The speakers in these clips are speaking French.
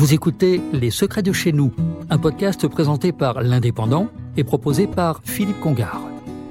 Vous écoutez Les Secrets de chez nous, un podcast présenté par l'Indépendant et proposé par Philippe Congar.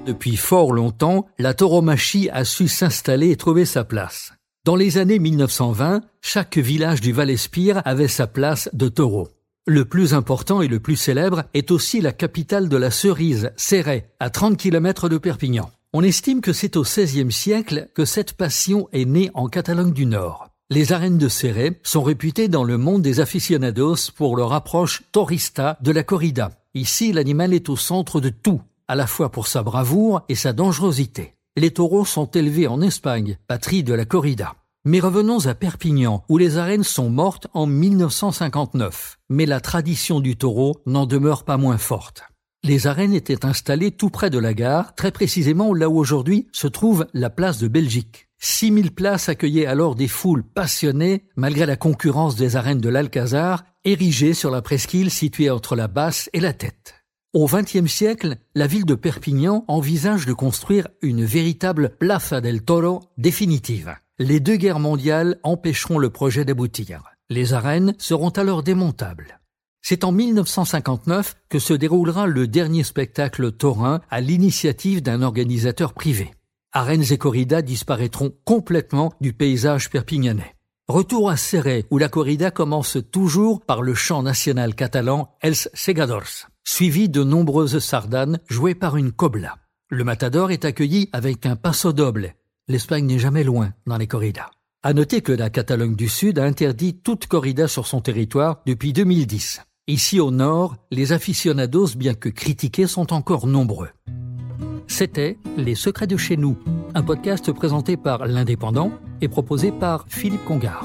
Depuis fort longtemps, la tauromachie a su s'installer et trouver sa place. Dans les années 1920, chaque village du Val-Espire avait sa place de taureau. Le plus important et le plus célèbre est aussi la capitale de la cerise, Céret, à 30 km de Perpignan. On estime que c'est au XVIe siècle que cette passion est née en Catalogne du Nord. Les arènes de Céré sont réputées dans le monde des aficionados pour leur approche tourista de la corrida. Ici, l'animal est au centre de tout, à la fois pour sa bravoure et sa dangerosité. Les taureaux sont élevés en Espagne, patrie de la corrida. Mais revenons à Perpignan, où les arènes sont mortes en 1959. Mais la tradition du taureau n'en demeure pas moins forte. Les arènes étaient installées tout près de la gare, très précisément là où aujourd'hui se trouve la place de Belgique. 6000 places accueillaient alors des foules passionnées malgré la concurrence des arènes de l'Alcazar, érigées sur la presqu'île située entre la basse et la tête. Au XXe siècle, la ville de Perpignan envisage de construire une véritable Plaza del Toro définitive. Les deux guerres mondiales empêcheront le projet d'aboutir. Les arènes seront alors démontables. C'est en 1959 que se déroulera le dernier spectacle taurin à l'initiative d'un organisateur privé. Arènes et corridas disparaîtront complètement du paysage perpignanais. Retour à Serré, où la corrida commence toujours par le chant national catalan Els Segadors, suivi de nombreuses sardanes jouées par une cobla. Le matador est accueilli avec un passo doble. L'Espagne n'est jamais loin dans les corridas. À noter que la Catalogne du Sud a interdit toute corrida sur son territoire depuis 2010. Ici au nord, les aficionados, bien que critiqués, sont encore nombreux. C'était Les Secrets de chez nous, un podcast présenté par l'Indépendant et proposé par Philippe Congar.